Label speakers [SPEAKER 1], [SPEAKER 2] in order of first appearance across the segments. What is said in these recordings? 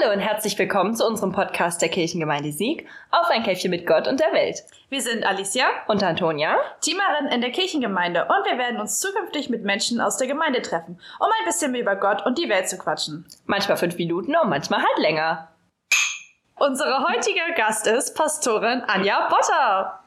[SPEAKER 1] Hallo und herzlich willkommen zu unserem Podcast der Kirchengemeinde Sieg auf ein Käffchen mit Gott und der Welt.
[SPEAKER 2] Wir sind Alicia
[SPEAKER 1] und Antonia,
[SPEAKER 2] Teamerin in der Kirchengemeinde und wir werden uns zukünftig mit Menschen aus der Gemeinde treffen, um ein bisschen mehr über Gott und die Welt zu quatschen.
[SPEAKER 1] Manchmal fünf Minuten und manchmal halt länger.
[SPEAKER 2] Unsere heutige Gast ist Pastorin Anja Botter.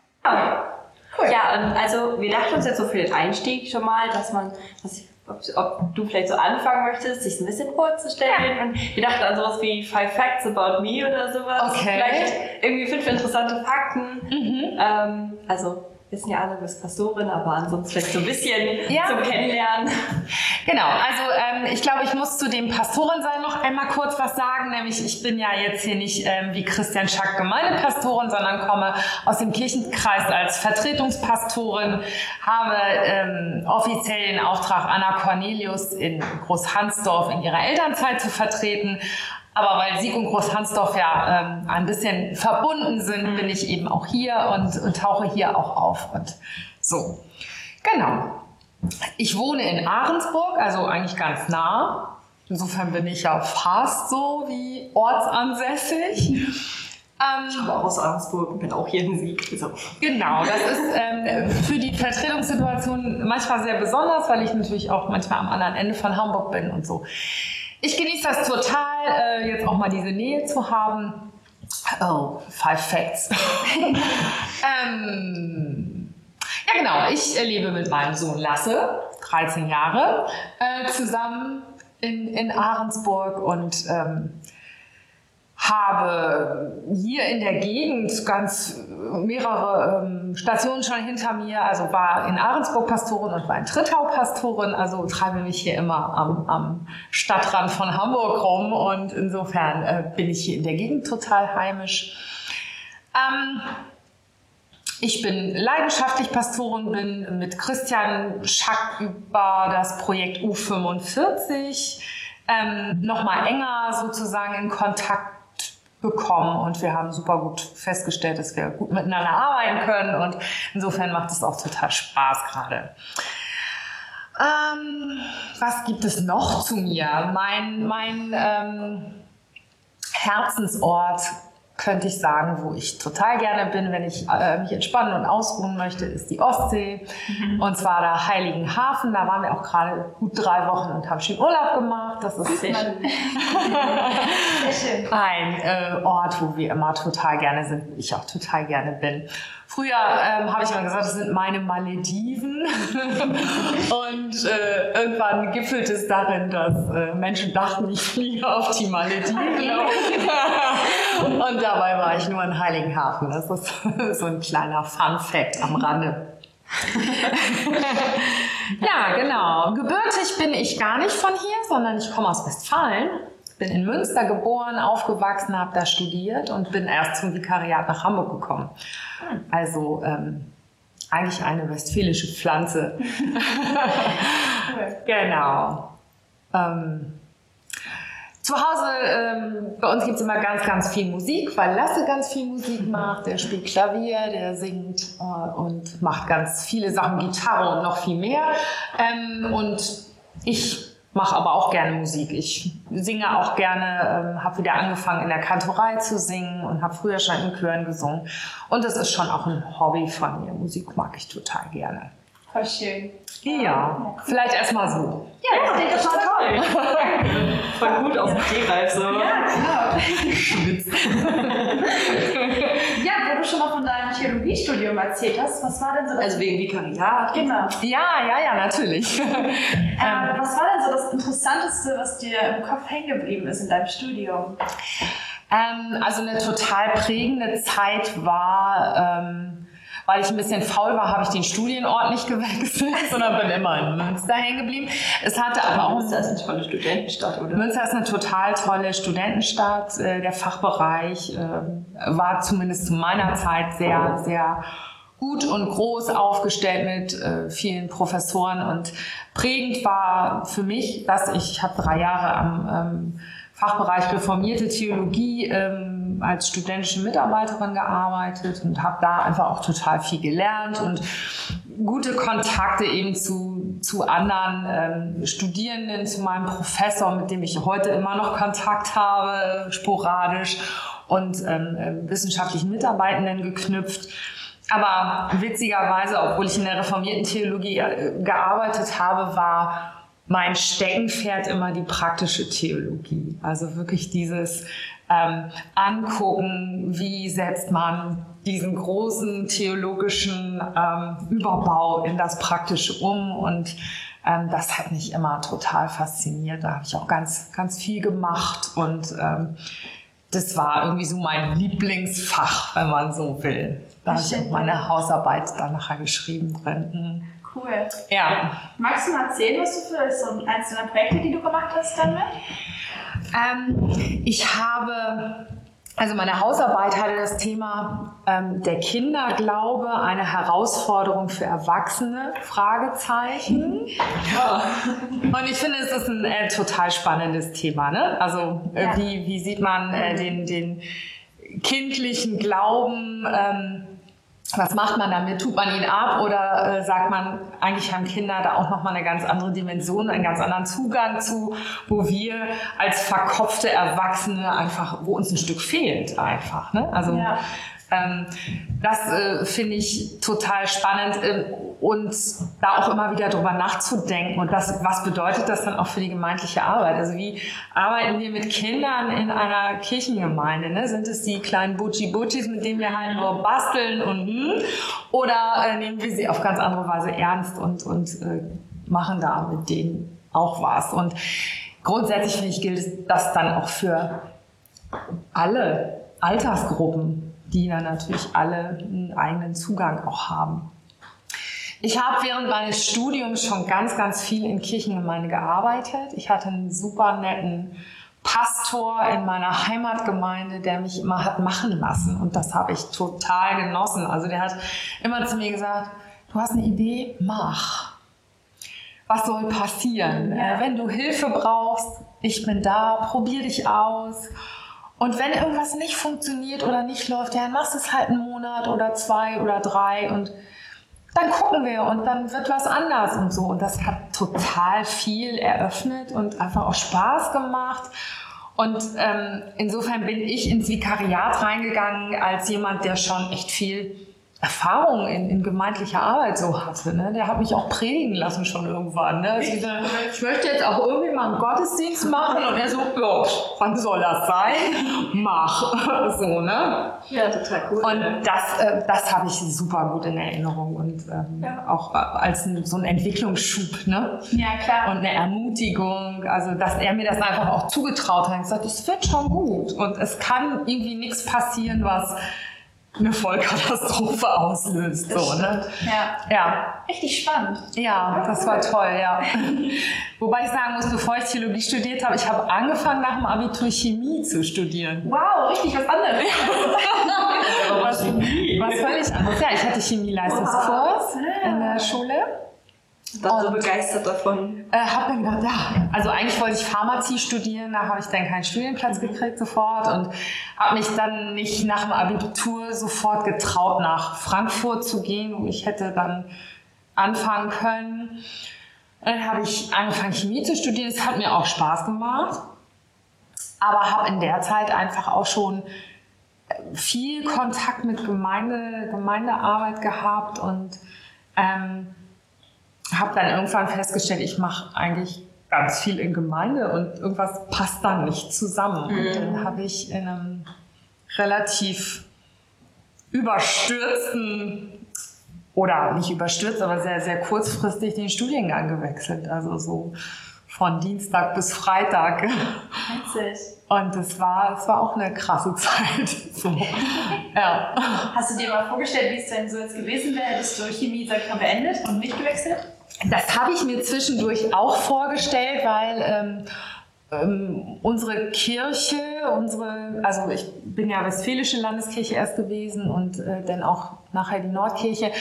[SPEAKER 3] Cool. Ja, und also wir dachten uns jetzt so für den Einstieg schon mal, dass man, dass ob, ob, du vielleicht so anfangen möchtest, sich ein bisschen vorzustellen. Ja. Und wir dachten an sowas wie Five Facts About Me oder sowas.
[SPEAKER 2] Okay.
[SPEAKER 3] Vielleicht irgendwie fünf interessante Fakten. Mhm. Ähm, also wissen ja alle, du bist Pastorin, aber ansonsten vielleicht so ein bisschen ja. zum Kennenlernen.
[SPEAKER 4] Genau, also ähm, ich glaube, ich muss zu dem Pastorensein noch einmal kurz was sagen, nämlich ich bin ja jetzt hier nicht ähm, wie Christian Schack Gemeindepastorin, sondern komme aus dem Kirchenkreis als Vertretungspastorin, habe ähm, offiziell den Auftrag, Anna Cornelius in Großhansdorf in ihrer Elternzeit zu vertreten aber weil Sieg und Großhansdorf ja ähm, ein bisschen verbunden sind, bin ich eben auch hier und, und tauche hier auch auf. Und so, genau. Ich wohne in Ahrensburg, also eigentlich ganz nah. Insofern bin ich ja fast so wie ortsansässig.
[SPEAKER 3] Ähm, ich komme auch aus Ahrensburg und bin auch hier in Sieg.
[SPEAKER 4] So. Genau, das ist ähm, für die Vertretungssituation manchmal sehr besonders, weil ich natürlich auch manchmal am anderen Ende von Hamburg bin und so. Ich genieße das total, äh, jetzt auch mal diese Nähe zu haben. Oh, five facts. ähm, ja, genau. Ich äh, lebe mit meinem Sohn Lasse, 13 Jahre, äh, zusammen in, in Ahrensburg und ähm, habe hier in der Gegend ganz mehrere ähm, Stationen schon hinter mir, also war in Ahrensburg Pastorin und war in Trittau Pastorin, also treibe mich hier immer am, am Stadtrand von Hamburg rum. Und insofern äh, bin ich hier in der Gegend total heimisch. Ähm, ich bin leidenschaftlich Pastorin, bin mit Christian Schack über das Projekt U45 ähm, noch mal enger sozusagen in Kontakt bekommen und wir haben super gut festgestellt, dass wir gut miteinander arbeiten können und insofern macht es auch total Spaß gerade. Ähm, was gibt es noch zu mir? Mein, mein ähm, Herzensort könnte ich sagen, wo ich total gerne bin, wenn ich äh, mich entspannen und ausruhen möchte, ist die Ostsee. Mhm. Und zwar der Heiligen Hafen. Da waren wir auch gerade gut drei Wochen und haben schön Urlaub gemacht. Das ist
[SPEAKER 3] Sehr schön.
[SPEAKER 4] Sehr schön. ein äh, Ort, wo wir immer total gerne sind, wo ich auch total gerne bin. Früher ähm, habe ich immer gesagt, das sind meine Malediven. und äh, irgendwann gipfelt es darin, dass äh, Menschen dachten, ich fliege auf die Malediven. und dabei war ich nur in Heiligenhafen. Das ist so ein kleiner Fun Fact am Rande. ja, genau. Gebürtig bin ich gar nicht von hier, sondern ich komme aus Westfalen bin in Münster geboren, aufgewachsen, habe da studiert und bin erst zum Vikariat nach Hamburg gekommen. Also ähm, eigentlich eine westfälische Pflanze. genau. Ähm, zu Hause, ähm, bei uns gibt es immer ganz, ganz viel Musik, weil Lasse ganz viel Musik macht. Der spielt Klavier, der singt äh, und macht ganz viele Sachen, Gitarre und noch viel mehr. Ähm, und ich mache aber auch gerne Musik. Ich singe auch gerne, ähm, habe wieder angefangen in der Kantorei zu singen und habe früher schon in Chören gesungen. Und das ist schon auch ein Hobby von mir. Musik mag ich total gerne.
[SPEAKER 3] Voll schön.
[SPEAKER 4] Ja, vielleicht erstmal so.
[SPEAKER 3] Ja, das klingt total toll. Voll gut aus dem Stehgreif so.
[SPEAKER 2] Ja, genau. ja, wo du schon mal von deinem Theologiestudium erzählt hast, was war denn so
[SPEAKER 3] das... Also wegen Vikariat?
[SPEAKER 2] Genau.
[SPEAKER 4] Ja, ja, ja, natürlich.
[SPEAKER 2] ähm, was war denn so das Interessanteste, was dir im Kopf hängen geblieben ist in deinem Studium?
[SPEAKER 4] Ähm, also eine total prägende Zeit war... Ähm, weil ich ein bisschen faul war, habe ich den Studienort nicht gewechselt, sondern bin immer in Münster hängen geblieben. Es hatte aber auch.
[SPEAKER 3] Münster ist eine tolle Studentenstadt, oder?
[SPEAKER 4] Münster ist eine total tolle Studentenstadt. Äh, der Fachbereich äh, war zumindest zu meiner Zeit sehr, sehr gut und groß aufgestellt mit äh, vielen Professoren und prägend war für mich, dass ich, ich habe drei Jahre am ähm, Fachbereich reformierte Theologie ähm, als studentische Mitarbeiterin gearbeitet und habe da einfach auch total viel gelernt und gute Kontakte eben zu, zu anderen ähm, Studierenden, zu meinem Professor, mit dem ich heute immer noch Kontakt habe, sporadisch und ähm, äh, wissenschaftlichen Mitarbeitenden geknüpft. Aber witzigerweise, obwohl ich in der reformierten Theologie äh, gearbeitet habe, war mein Steckenpferd immer die praktische Theologie. Also wirklich dieses ähm, Angucken, wie setzt man diesen großen theologischen ähm, Überbau in das Praktische um und ähm, das hat mich immer total fasziniert. Da habe ich auch ganz, ganz viel gemacht und ähm, das war irgendwie so mein Lieblingsfach, wenn man so will. Da habe ich auch meine Hausarbeit dann nachher geschrieben drin.
[SPEAKER 2] Cool.
[SPEAKER 4] Ja.
[SPEAKER 2] Magst du mal erzählen, was du für so einzelne Projekte, die du gemacht hast, damit?
[SPEAKER 4] Ähm, ich habe, also meine Hausarbeit hatte das Thema ähm, der Kinderglaube, eine Herausforderung für Erwachsene, Fragezeichen. Ja. Und ich finde, es ist ein äh, total spannendes Thema. Ne? Also äh, ja. wie, wie sieht man äh, den, den kindlichen Glauben? Ähm, was macht man damit? Tut man ihn ab oder äh, sagt man, eigentlich haben Kinder da auch nochmal eine ganz andere Dimension, einen ganz anderen Zugang zu, wo wir als verkopfte Erwachsene einfach, wo uns ein Stück fehlt einfach. Ne? Also ja. Ähm, das äh, finde ich total spannend. Äh, und da auch immer wieder drüber nachzudenken und das, was bedeutet das dann auch für die gemeindliche Arbeit? Also wie arbeiten wir mit Kindern in einer Kirchengemeinde? Ne? Sind es die kleinen Butchi-Butchis, mit denen wir halt nur basteln und hm? oder äh, nehmen wir sie auf ganz andere Weise ernst und, und äh, machen da mit denen auch was? Und grundsätzlich finde ich, gilt das dann auch für alle Altersgruppen, die dann natürlich alle einen eigenen Zugang auch haben. Ich habe während meines Studiums schon ganz, ganz viel in Kirchengemeinde gearbeitet. Ich hatte einen super netten Pastor in meiner Heimatgemeinde, der mich immer hat machen lassen. Und das habe ich total genossen. Also der hat immer zu mir gesagt, du hast eine Idee, mach. Was soll passieren? Ja. Äh, wenn du Hilfe brauchst, ich bin da, probier dich aus. Und wenn irgendwas nicht funktioniert oder nicht läuft, dann machst du es halt einen Monat oder zwei oder drei und dann gucken wir und dann wird was anders und so. Und das hat total viel eröffnet und einfach auch Spaß gemacht. Und ähm, insofern bin ich ins Vikariat reingegangen als jemand, der schon echt viel Erfahrung in, in gemeindlicher Arbeit so hatte. Ne? Der hat mich auch predigen lassen schon irgendwann. Ne? Also ich, ich möchte jetzt auch irgendwie mal einen Gottesdienst machen und er so, ja, wann soll das sein? Mach. so, ne?
[SPEAKER 2] Ja, total cool.
[SPEAKER 4] Und das, äh, das habe ich super gut in Erinnerung und ähm, ja. auch äh, als ein, so ein Entwicklungsschub. Ne?
[SPEAKER 2] Ja, klar.
[SPEAKER 4] Und eine Ermutigung, also dass er mir das einfach auch zugetraut hat und gesagt, es wird schon gut und es kann irgendwie nichts passieren, was eine Vollkatastrophe auslöst. so, ne?
[SPEAKER 2] Ja.
[SPEAKER 4] ja.
[SPEAKER 2] Richtig spannend.
[SPEAKER 4] Ja, das war toll, ja. Wobei ich sagen muss, bevor ich Theologie studiert habe, ich habe angefangen nach dem Abitur Chemie zu studieren.
[SPEAKER 2] Wow, richtig was anderes.
[SPEAKER 4] was, was völlig anderes. Ja, ich hatte Chemieleistungskurs wow. in der Schule.
[SPEAKER 3] War so begeistert davon.
[SPEAKER 4] Äh, hab dann gedacht, ja, also eigentlich wollte ich Pharmazie studieren, da habe ich dann keinen Studienplatz gekriegt sofort und habe mich dann nicht nach dem Abitur sofort getraut, nach Frankfurt zu gehen, wo ich hätte dann anfangen können. Dann habe ich angefangen, Chemie zu studieren. Es hat mir auch Spaß gemacht, aber habe in der Zeit einfach auch schon viel Kontakt mit Gemeinde, Gemeindearbeit gehabt und ähm, habe dann irgendwann festgestellt, ich mache eigentlich ganz viel in Gemeinde und irgendwas passt dann nicht zusammen. Mhm. Und dann habe ich in einem relativ überstürzten oder nicht überstürzt, aber sehr, sehr kurzfristig den Studiengang gewechselt. Also so von Dienstag bis Freitag.
[SPEAKER 2] Witzig.
[SPEAKER 4] Und das war, das war auch eine krasse Zeit. So.
[SPEAKER 2] ja. Hast du dir mal vorgestellt, wie es denn so jetzt gewesen wäre, hättest du Chemie, sag ich mal, beendet und nicht gewechselt?
[SPEAKER 4] Das habe ich mir zwischendurch auch vorgestellt, weil ähm, ähm, unsere Kirche, unsere, also ich bin ja Westfälische Landeskirche erst gewesen und äh, dann auch nachher die Nordkirche,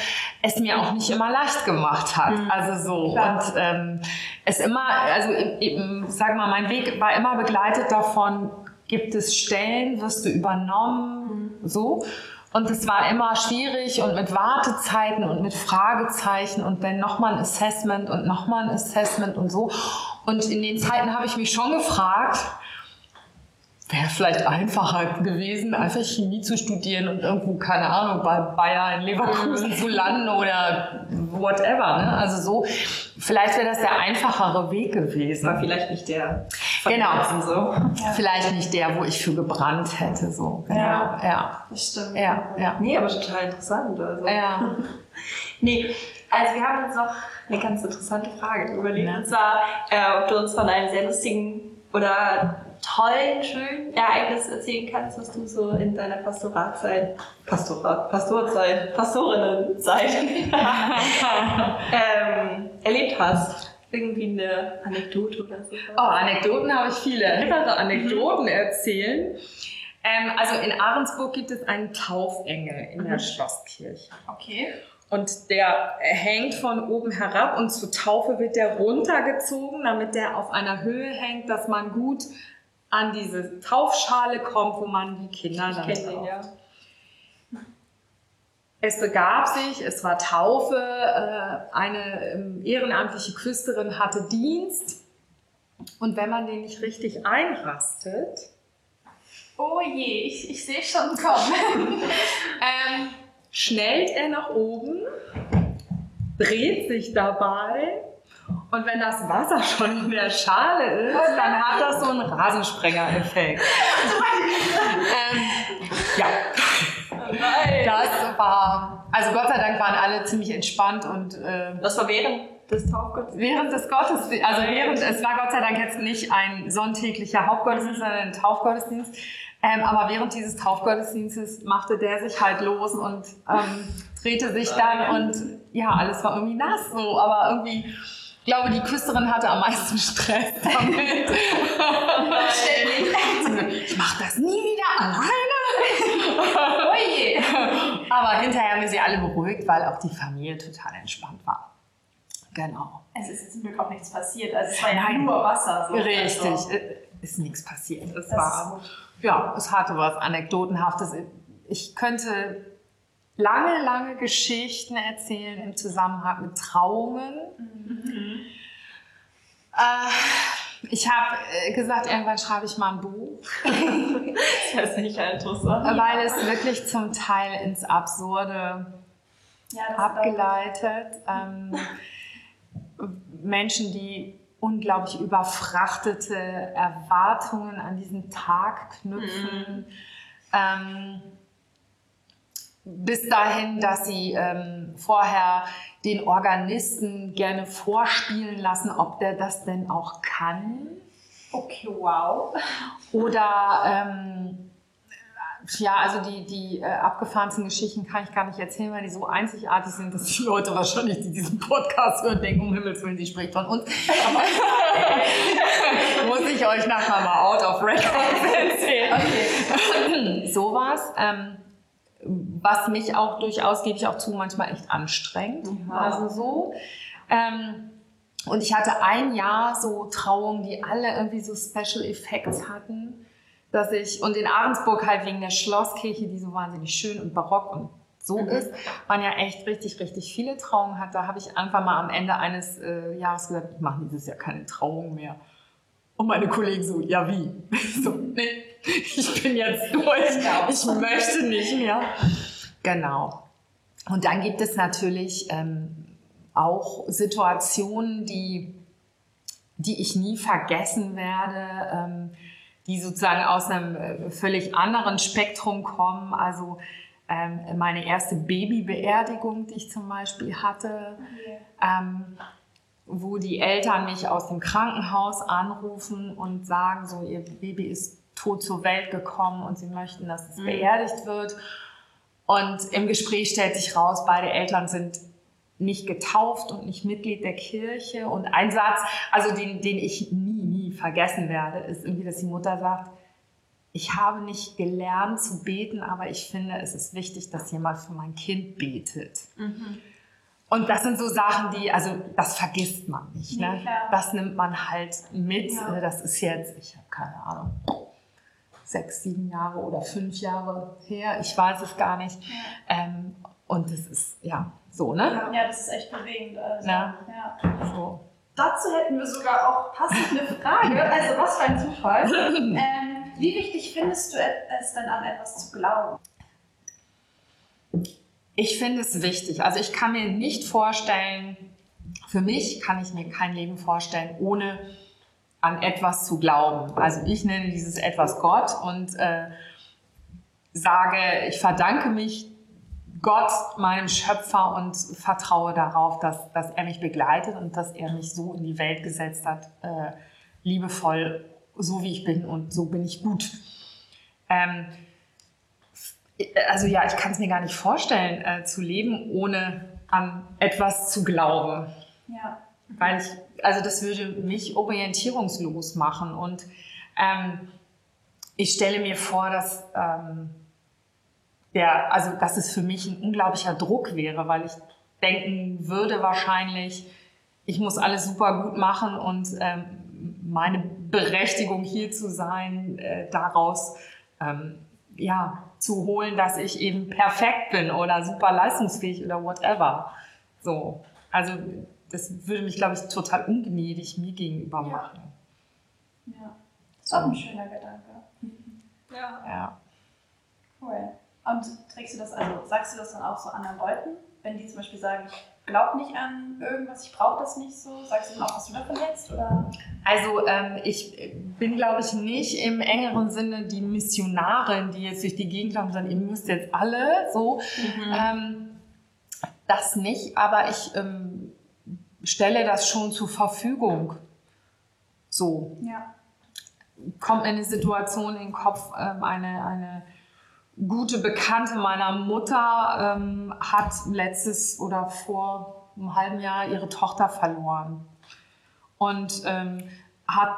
[SPEAKER 4] es mir auch nicht immer leicht gemacht hat. Mhm. Also so. Klar. Und ähm, es immer, also eben, sag mal, mein Weg war immer begleitet davon, gibt es Stellen, wirst du übernommen, mhm. so. Und es war immer schwierig und mit Wartezeiten und mit Fragezeichen und dann nochmal ein Assessment und nochmal ein Assessment und so. Und in den Zeiten habe ich mich schon gefragt, wäre vielleicht einfacher gewesen, einfach Chemie zu studieren und irgendwo, keine Ahnung, bei Bayer in Leverkusen zu landen oder whatever. Ne? Also so, vielleicht wäre das der einfachere Weg gewesen.
[SPEAKER 3] War vielleicht nicht der.
[SPEAKER 4] Genau.
[SPEAKER 3] So.
[SPEAKER 4] Ja. Vielleicht nicht der, wo ich für gebrannt hätte. So. Genau. Ja.
[SPEAKER 3] ja, das stimmt.
[SPEAKER 4] Ja, ja.
[SPEAKER 3] Nee, aber total interessant. Also.
[SPEAKER 4] Ja.
[SPEAKER 3] nee, also wir haben uns noch eine ganz interessante Frage überlegt. Ja. Und zwar, äh, ob du uns von einem sehr lustigen oder tollen, schönen Ereignis erzählen kannst, was du so in deiner Pastoratzeit, Pastorat, Pastorzeit, Pastorinnenzeit ähm, erlebt hast. Irgendwie eine Anekdote oder so.
[SPEAKER 4] Oh, Anekdoten habe ich viele. Mehrere Anekdoten erzählen. Ähm, also in Ahrensburg gibt es einen Taufengel in der mhm. Schlosskirche.
[SPEAKER 3] Okay.
[SPEAKER 4] Und der hängt von oben herab und zur Taufe wird der runtergezogen, damit der auf einer Höhe hängt, dass man gut an diese Taufschale kommt, wo man die Kinder dann
[SPEAKER 3] ich ja.
[SPEAKER 4] Es begab sich, es war Taufe, äh, eine ähm, ehrenamtliche Küsterin hatte Dienst. Und wenn man den nicht richtig einrastet,
[SPEAKER 2] oh je, ich, ich sehe schon kommen,
[SPEAKER 4] ähm, schnellt er nach oben, dreht sich dabei und wenn das Wasser schon in der Schale ist, dann hat das so einen Rasensprenger-Effekt. ähm, ja. Das war, also Gott sei Dank waren alle ziemlich entspannt und. Äh,
[SPEAKER 3] das war während des Taufgottesdienstes?
[SPEAKER 4] Während des Gottesdienstes, also während, es war Gott sei Dank jetzt nicht ein sonntäglicher Hauptgottesdienst, sondern ein Taufgottesdienst. Ähm, aber während dieses Taufgottesdienstes machte der sich halt los und ähm, drehte sich dann und ja, alles war irgendwie nass so, aber irgendwie ich glaube, die Küsterin hatte am meisten Stress damit. ich mache das nie wieder alleine. Oje. Aber hinterher haben wir sie alle beruhigt, weil auch die Familie total entspannt war. Genau.
[SPEAKER 2] Es ist zum Glück auch nichts passiert. Also es war ja Nein. nur Wasser.
[SPEAKER 4] So. Richtig. Also. Ist nichts passiert. Es das war, ja, es hatte was Anekdotenhaftes. Ich könnte lange, lange Geschichten erzählen im Zusammenhang mit Trauungen. Mhm. Äh, ich habe äh, gesagt, irgendwann schreibe ich mal ein Buch.
[SPEAKER 3] das ist nicht interessant.
[SPEAKER 4] Weil es wirklich zum Teil ins Absurde ja, abgeleitet. Ähm, Menschen, die unglaublich überfrachtete Erwartungen an diesen Tag knüpfen. Mhm. Ähm, bis dahin, dass sie ähm, vorher den Organisten gerne vorspielen lassen, ob der das denn auch kann.
[SPEAKER 2] Okay, wow.
[SPEAKER 4] Oder ähm, ja, also die, die äh, abgefahrensten Geschichten kann ich gar nicht erzählen, weil die so einzigartig sind, dass die Leute wahrscheinlich, die diesen Podcast hören, denken, um Himmels Willen, die spricht von uns. muss ich euch nachher mal out of record erzählen. Okay. Sowas. Ähm, was mich auch durchaus, gebe ich auch zu, manchmal echt anstrengend. Mhm. Also so. Ähm, und ich hatte ein Jahr so Trauungen, die alle irgendwie so Special Effects hatten, dass ich, und in Ahrensburg halt wegen der Schlosskirche, die so wahnsinnig schön und barock und so mhm. ist, man ja echt richtig, richtig viele Trauungen hat. Da habe ich einfach mal am Ende eines äh, Jahres gesagt, ich mache dieses Jahr keine Trauung mehr. Und meine Kollegen so, ja wie? so, nee, ich bin jetzt durch, ich möchte nicht mehr. Genau. Und dann gibt es natürlich ähm, auch Situationen, die, die ich nie vergessen werde, ähm, die sozusagen aus einem äh, völlig anderen Spektrum kommen. Also ähm, meine erste Babybeerdigung, die ich zum Beispiel hatte, ähm, wo die Eltern mich aus dem Krankenhaus anrufen und sagen, so ihr Baby ist tot zur Welt gekommen und sie möchten, dass es mhm. beerdigt wird. Und im Gespräch stellt sich raus, beide Eltern sind nicht getauft und nicht Mitglied der Kirche. Und ein Satz, also den, den ich nie, nie vergessen werde, ist irgendwie, dass die Mutter sagt, ich habe nicht gelernt zu beten, aber ich finde, es ist wichtig, dass jemand für mein Kind betet. Mhm. Und das sind so Sachen, die, also das vergisst man nicht. Ne? Ja. Das nimmt man halt mit. Ja. Das ist jetzt, ich habe keine Ahnung, sechs, sieben Jahre oder fünf Jahre her. Ich weiß es gar nicht. Ähm, und das ist ja so, ne?
[SPEAKER 2] Ja, das ist echt bewegend. Also,
[SPEAKER 4] Ja.
[SPEAKER 2] ja.
[SPEAKER 4] So.
[SPEAKER 2] Dazu hätten wir sogar auch passend eine Frage. Also, was für ein Zufall. ähm, wie wichtig findest du es denn an etwas zu glauben?
[SPEAKER 4] Ich finde es wichtig. Also ich kann mir nicht vorstellen, für mich kann ich mir kein Leben vorstellen, ohne an etwas zu glauben. Also ich nenne dieses etwas Gott und äh, sage, ich verdanke mich Gott, meinem Schöpfer und vertraue darauf, dass, dass er mich begleitet und dass er mich so in die Welt gesetzt hat, äh, liebevoll, so wie ich bin und so bin ich gut. Ähm, also ja, ich kann es mir gar nicht vorstellen, äh, zu leben, ohne an etwas zu glauben.
[SPEAKER 2] Ja.
[SPEAKER 4] Weil ich, also das würde mich orientierungslos machen. Und ähm, ich stelle mir vor, dass, ähm, der, also, dass es für mich ein unglaublicher Druck wäre, weil ich denken würde wahrscheinlich, ich muss alles super gut machen und ähm, meine Berechtigung hier zu sein, äh, daraus ähm, ja, zu holen, dass ich eben perfekt bin oder super leistungsfähig oder whatever. So, also das würde mich, glaube ich, total ungnädig mir gegenüber
[SPEAKER 2] Ja.
[SPEAKER 4] machen.
[SPEAKER 2] Ja. Ist auch ein schöner Gedanke.
[SPEAKER 3] Ja.
[SPEAKER 4] Ja.
[SPEAKER 2] Cool. Und trägst du das, also sagst du das dann auch so anderen Leuten? Wenn die zum Beispiel sagen, ich glaube nicht an irgendwas, ich brauche das nicht so, sagst du dann auch, was du davon hältst? Oder?
[SPEAKER 4] Also ähm, ich bin, glaube ich, nicht im engeren Sinne die Missionarin, die jetzt durch die Gegend laufen und sagen, ihr müsst jetzt alle so. Ähm, das nicht, aber ich ähm, stelle das schon zur Verfügung. So.
[SPEAKER 2] Ja.
[SPEAKER 4] kommt mir eine Situation in den Kopf, ähm, eine, eine gute Bekannte meiner Mutter ähm, hat letztes oder vor einem halben Jahr ihre Tochter verloren und ähm, hat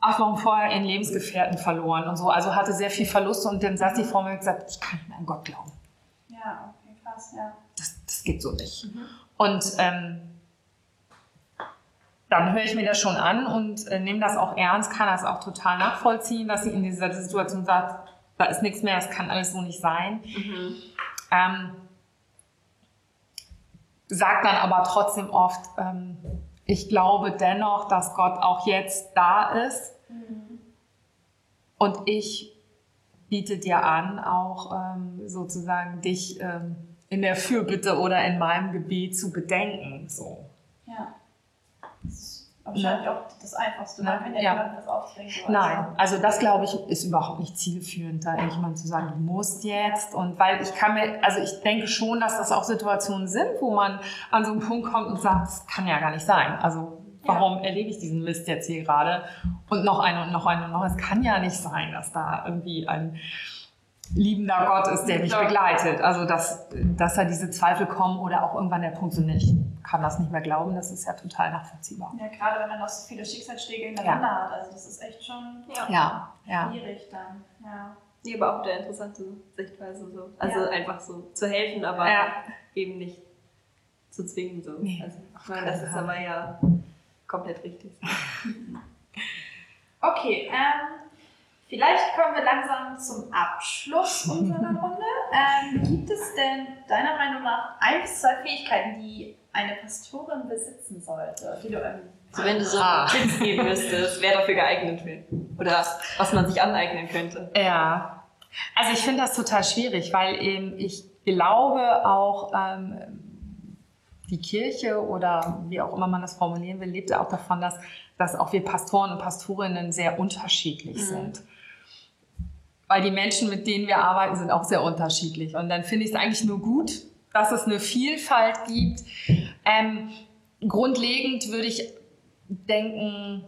[SPEAKER 4] acht Wochen vorher ihren Lebensgefährten verloren und so, also hatte sehr viel Verlust und dann saß die vor mir und gesagt, ich kann nicht mehr an Gott glauben.
[SPEAKER 2] Ja, okay, krass, ja.
[SPEAKER 4] Das, das geht so nicht. Und ähm, dann höre ich mir das schon an und äh, nehme das auch ernst, kann das auch total nachvollziehen, dass sie in dieser Situation sagt, da ist nichts mehr, es kann alles so nicht sein. Ähm, sagt dann aber trotzdem oft, ähm, ich glaube dennoch, dass Gott auch jetzt da ist und ich biete dir an, auch ähm, sozusagen dich ähm, in der Fürbitte oder in meinem Gebet zu bedenken. So.
[SPEAKER 2] Ja. Wahrscheinlich auch das Einfachste,
[SPEAKER 4] Ne?
[SPEAKER 2] ne? wenn der
[SPEAKER 4] Ja.
[SPEAKER 2] jemand das aufdrängt. so.
[SPEAKER 4] Nein, also das glaube ich ist überhaupt nicht zielführend, da irgendjemand zu sagen, du musst jetzt. Und weil ich kann mir, also ich denke schon, dass das auch Situationen sind, wo man an so einen Punkt kommt und sagt, das kann ja gar nicht sein. Also warum erlebe ich diesen Mist jetzt hier gerade? Und noch eine und noch eine und noch. Es kann ja nicht sein, dass da irgendwie ein liebender Gott ist, der mich begleitet. Also dass, dass da diese Zweifel kommen oder auch irgendwann der Punkt so nicht, kann das nicht mehr glauben, das ist ja total nachvollziehbar.
[SPEAKER 2] Ja, gerade wenn man noch so viele Schicksalsschläge hintereinander hat. Also das ist echt schon
[SPEAKER 4] Ja, ja.
[SPEAKER 2] schwierig dann. Ja.
[SPEAKER 3] Nee, aber auch eine interessante Sichtweise so. Also
[SPEAKER 2] Ja.
[SPEAKER 3] einfach so zu helfen, aber
[SPEAKER 4] Ja.
[SPEAKER 3] eben nicht zu zwingen so.
[SPEAKER 4] Nee,
[SPEAKER 3] also, ich meine, das ist aber ja komplett richtig.
[SPEAKER 2] Okay, ähm, vielleicht kommen wir langsam zum Abschluss unserer Runde. Ähm, gibt es denn deiner Meinung nach ein bis zwei Fähigkeiten, die eine Pastorin besitzen sollte? Die du, ähm,
[SPEAKER 3] So, wenn du so
[SPEAKER 4] Ah.
[SPEAKER 3] Tipps geben müsstest, wer dafür geeignet wäre. Oder was man sich aneignen könnte.
[SPEAKER 4] Ja, also ich finde das total schwierig, weil eben ich glaube auch ähm, die Kirche oder wie auch immer man das formulieren will, lebt ja auch davon, dass, dass auch wir Pastoren und Pastorinnen sehr unterschiedlich sind. Weil die Menschen, mit denen wir arbeiten, sind auch sehr unterschiedlich. Und dann finde ich es eigentlich nur gut, dass es eine Vielfalt gibt. Ähm, grundlegend würde ich denken,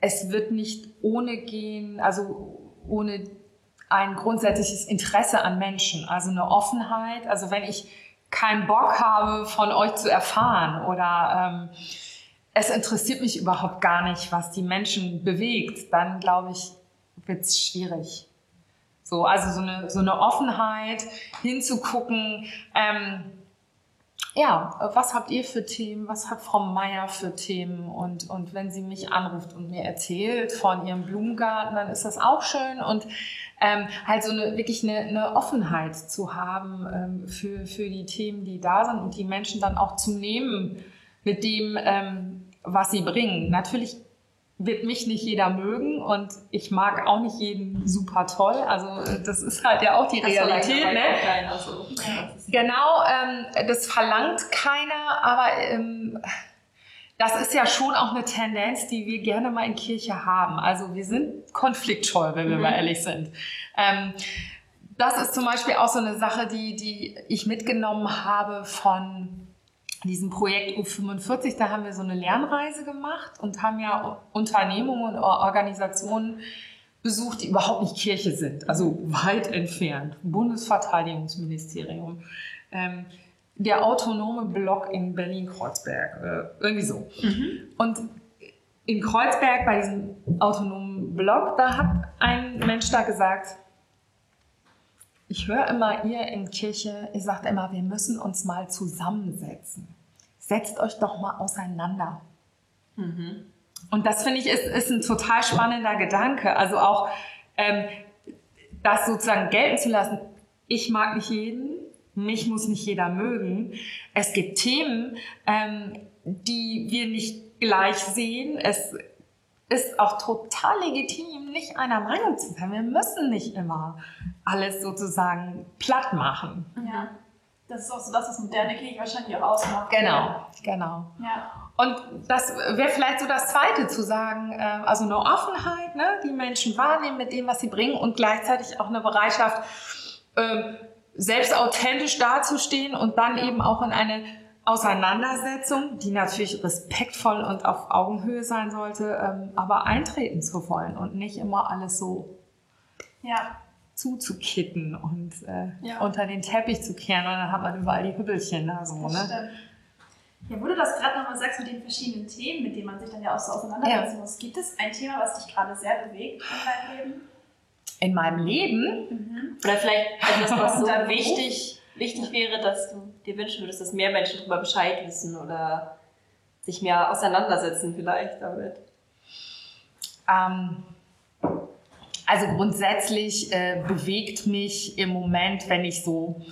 [SPEAKER 4] es wird nicht ohne gehen, also ohne ein grundsätzliches Interesse an Menschen, also eine Offenheit. Also wenn ich keinen Bock habe, von euch zu erfahren oder ähm, es interessiert mich überhaupt gar nicht, was die Menschen bewegt, dann glaube ich, wird es schwierig. So, also so eine, so eine Offenheit hinzugucken, ähm, ja, was habt ihr für Themen? Was hat Frau Meier für Themen? Und, und wenn sie mich anruft und mir erzählt von ihrem Blumengarten, dann ist das auch schön. Und ähm, halt so eine, wirklich eine, eine Offenheit zu haben ähm, für, für die Themen, die da sind und die Menschen dann auch zu nehmen mit dem, ähm, was sie bringen. Natürlich wird mich nicht jeder mögen und ich mag auch nicht jeden super toll. Also das ist halt ja auch die das Realität. Ne? Keiner, also. Genau, ähm, das verlangt keiner, aber ähm, das ist ja schon auch eine Tendenz, die wir gerne mal in Kirche haben. Also wir sind konfliktscheu, wenn wir mhm. mal ehrlich sind. Ähm, das ist zum Beispiel auch so eine Sache, die, die ich mitgenommen habe von diesem Projekt U45, da haben wir so eine Lernreise gemacht und haben ja Unternehmungen und Organisationen besucht, die überhaupt nicht Kirche sind, also weit entfernt. Bundesverteidigungsministerium, ähm, der autonome Block in Berlin-Kreuzberg, äh, irgendwie so. Mhm. Und in Kreuzberg bei diesem autonomen Block, da hat ein Mensch da gesagt, ich höre immer, ihr in Kirche, ihr sagt immer, wir müssen uns mal zusammensetzen. Setzt euch doch mal auseinander. Mhm. Und das finde ich ist, ist ein total spannender Gedanke. Also auch ähm, das sozusagen gelten zu lassen. Ich mag nicht jeden, mich muss nicht jeder mögen. Es gibt Themen, ähm, die wir nicht gleich sehen. Es ist auch total legitim, nicht einer Meinung zu sein. Wir müssen nicht immer alles sozusagen platt machen.
[SPEAKER 2] Ja. Das ist auch so das, was moderne Kirche wahrscheinlich auch ausmacht.
[SPEAKER 4] Genau, genau. Ja. Und das wäre vielleicht so das Zweite zu sagen, äh, also eine Offenheit, ne, die Menschen wahrnehmen mit dem, was sie bringen und gleichzeitig auch eine Bereitschaft, ähm, selbst authentisch dazustehen und dann eben auch in eine Auseinandersetzung, die natürlich respektvoll und auf Augenhöhe sein sollte, ähm, aber eintreten zu wollen und nicht immer alles so ja. zuzukitten und äh, ja. unter den Teppich zu kehren und dann hat man überall die Hübbelchen da so. Das ne? Stimmt.
[SPEAKER 2] Ja, wo du das gerade nochmal sagst mit den verschiedenen Themen, mit denen man sich dann ja auch so auseinandersetzen ja. muss, gibt es ein Thema, was dich gerade sehr bewegt in deinem Leben?
[SPEAKER 4] In meinem Leben?
[SPEAKER 3] Mhm. Oder vielleicht etwas, was so wichtig wichtig wäre, dass du dir wünschen würdest, dass mehr Menschen darüber Bescheid wissen oder sich mehr auseinandersetzen vielleicht damit?
[SPEAKER 4] Ähm, also grundsätzlich äh, bewegt mich im Moment, wenn ich so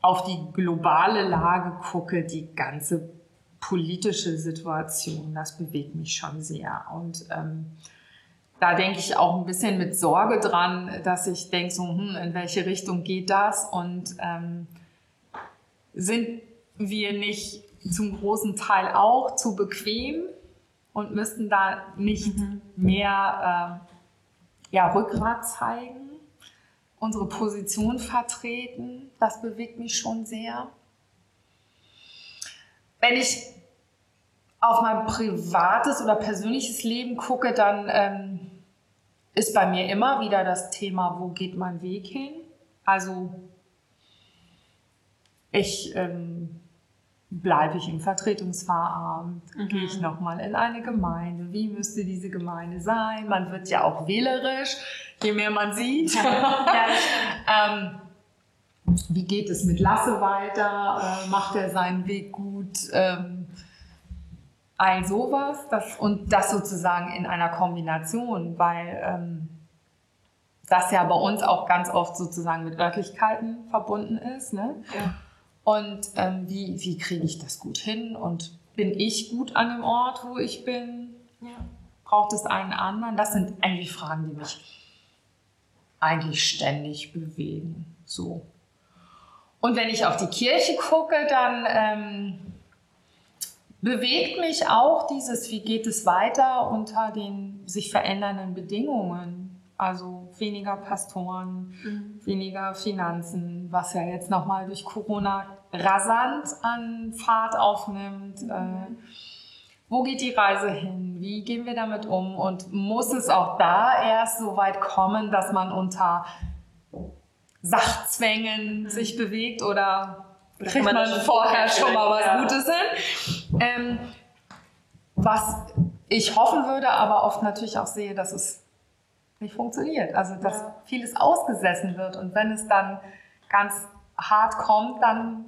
[SPEAKER 4] auf die globale Lage gucke, die ganze politische Situation, das bewegt mich schon sehr. Und ähm, da denke ich auch ein bisschen mit Sorge dran, dass ich denke, so, hm, in welche Richtung geht das? Und ähm, sind wir nicht zum großen Teil auch zu bequem und müssten da nicht mhm. mehr äh, ja, Rückgrat zeigen, unsere Position vertreten? Das bewegt mich schon sehr. Wenn ich auf mein privates oder persönliches Leben gucke, dann ähm, ist bei mir immer wieder das Thema, wo geht mein Weg hin? Also ich ähm, bleibe ich im Vertretungsfahrabend, mhm. gehe ich nochmal in eine Gemeinde, wie müsste diese Gemeinde sein? Man wird ja auch wählerisch, je mehr man sieht. Ähm, wie geht es mit Lasse weiter? Äh, macht er seinen Weg gut? Ähm, all sowas das, und das sozusagen in einer Kombination, weil ähm, das ja bei uns auch ganz oft sozusagen mit Örtlichkeiten verbunden ist. Ne? Ja. Und ähm, wie, wie kriege ich das gut hin und bin ich gut an dem Ort, wo ich bin? Ja. Braucht es einen anderen? Das sind eigentlich Fragen, die mich eigentlich ständig bewegen. So. Und wenn ich auf die Kirche gucke, dann ähm, bewegt mich auch dieses, wie geht es weiter unter den sich verändernden Bedingungen. Also weniger Pastoren, mhm. weniger Finanzen, was ja jetzt nochmal durch Corona rasant an Fahrt aufnimmt. Mhm. Äh, wo geht die Reise hin? Wie gehen wir damit um? Und muss es auch da erst so weit kommen, dass man unter Sachzwängen mhm. sich bewegt oder kriegt man, man vorher schon mal was ja. Gutes hin. Ähm, was ich hoffen würde, aber oft natürlich auch sehe, dass es nicht funktioniert. Also dass ja. vieles ausgesessen wird und wenn es dann ganz hart kommt, dann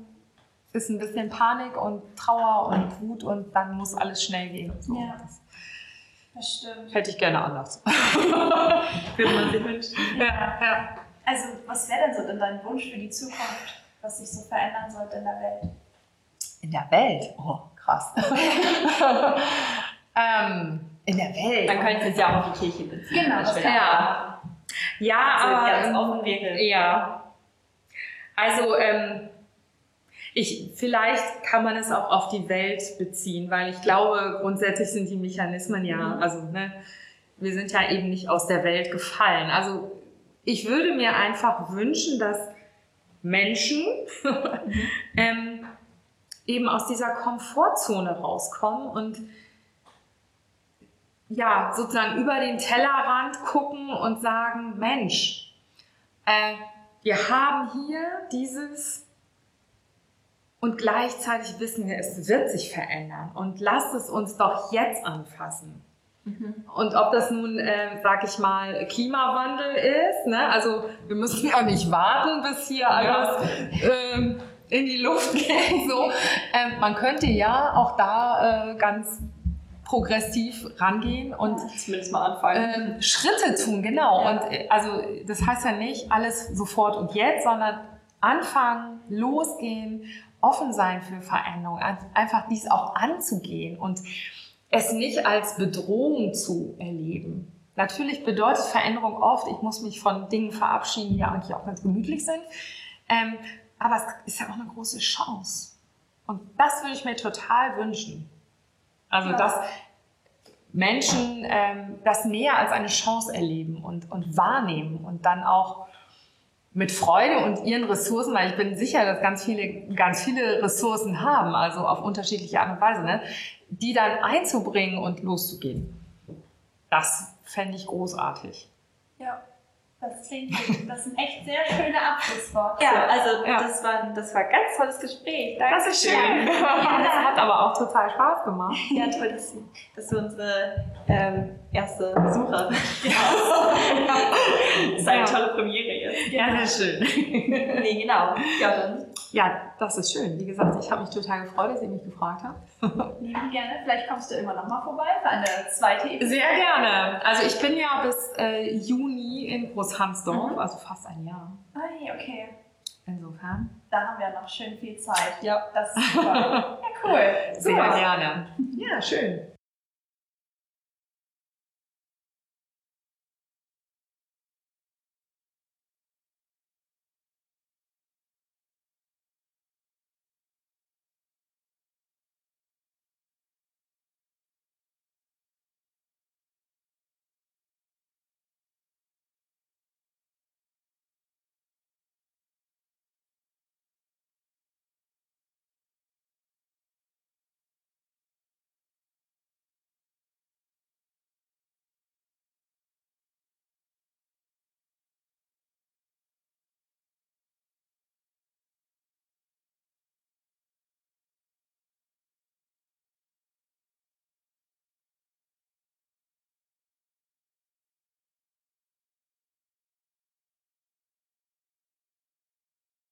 [SPEAKER 4] ist ein bisschen Panik und Trauer und Wut und dann muss alles schnell gehen. So.
[SPEAKER 2] Ja.
[SPEAKER 4] Das
[SPEAKER 2] Das stimmt.
[SPEAKER 4] hätte ich gerne anders.
[SPEAKER 3] Würde man sich wünschen.
[SPEAKER 4] ja, ja.
[SPEAKER 2] Also, was wäre denn so denn dein Wunsch für die Zukunft, was sich so verändern sollte in der Welt?
[SPEAKER 4] In der Welt? Oh, krass. ähm, in der Welt?
[SPEAKER 3] Dann könnten wir es ja auch auf die Kirche beziehen.
[SPEAKER 2] Genau,
[SPEAKER 3] das
[SPEAKER 2] das
[SPEAKER 3] wäre
[SPEAKER 4] ja. Ja,
[SPEAKER 3] also
[SPEAKER 4] aber...
[SPEAKER 3] ganz offen wäre.
[SPEAKER 4] Ja. Also, ähm, ich, vielleicht kann man es auch auf die Welt beziehen, weil ich glaube, grundsätzlich sind die Mechanismen ja,
[SPEAKER 3] Mhm.
[SPEAKER 4] also ne, wir sind ja eben nicht aus der Welt gefallen. Also ich würde mir einfach wünschen, dass Menschen ähm, eben aus dieser Komfortzone rauskommen und ja, sozusagen über den Tellerrand gucken und sagen, Mensch, äh, wir haben hier dieses und gleichzeitig wissen wir, es wird sich verändern und lasst es uns doch jetzt anfassen. Und ob das nun, äh, sag ich mal, Klimawandel ist, ne? also wir müssen ja nicht warten, bis hier alles ähm, in die Luft geht. So. Ähm, man könnte ja auch da äh, ganz progressiv rangehen und
[SPEAKER 3] Zumindest mal anfangen.
[SPEAKER 4] ähm, Schritte tun, genau.
[SPEAKER 3] Ja.
[SPEAKER 4] Und äh, also das heißt ja nicht alles sofort und jetzt, sondern anfangen, losgehen, offen sein für Veränderung, ein- einfach dies auch anzugehen und es nicht als Bedrohung zu erleben. Natürlich bedeutet Veränderung oft, ich muss mich von Dingen verabschieden, die ja eigentlich auch ganz gemütlich sind. Ähm, aber es ist ja auch eine große Chance. Und das würde ich mir total wünschen. Also,
[SPEAKER 2] Ja.
[SPEAKER 4] dass Menschen ähm, das mehr als eine Chance erleben und, und wahrnehmen und dann auch mit Freude und ihren Ressourcen, weil ich bin sicher, dass ganz viele, ganz viele Ressourcen haben, also auf unterschiedliche Art und Weise, ne, die dann einzubringen und loszugehen. Das fände ich großartig.
[SPEAKER 2] Ja, das klingt gut. Das sind echt sehr schöne Abschlussworte.
[SPEAKER 3] Ja, also
[SPEAKER 4] Ja.
[SPEAKER 3] Das, war, das war ein ganz tolles Gespräch. Danke
[SPEAKER 4] Das ist schön. Das hat aber auch total Spaß gemacht.
[SPEAKER 3] Ja, toll, dass du, dass du unsere ähm, erste Besucherin Das ist eine
[SPEAKER 4] Ja.
[SPEAKER 3] tolle Premiere jetzt.
[SPEAKER 4] Ja, sehr schön.
[SPEAKER 3] Nee, genau. Ja, dann.
[SPEAKER 4] Ja, das ist schön. Wie gesagt, ich habe mich total gefreut, dass ihr mich gefragt habt.
[SPEAKER 2] Lieben gerne. Vielleicht kommst du immer noch mal vorbei für eine zweite Episode.
[SPEAKER 4] Sehr gerne. Also ich bin ja bis äh, Juni in Großhansdorf, also fast ein Jahr.
[SPEAKER 2] Ei, okay.
[SPEAKER 4] Insofern.
[SPEAKER 2] Da haben wir noch schön viel Zeit.
[SPEAKER 3] Ja.
[SPEAKER 2] Das ist super. Ja, cool.
[SPEAKER 4] Sehr gerne. Ja, schön.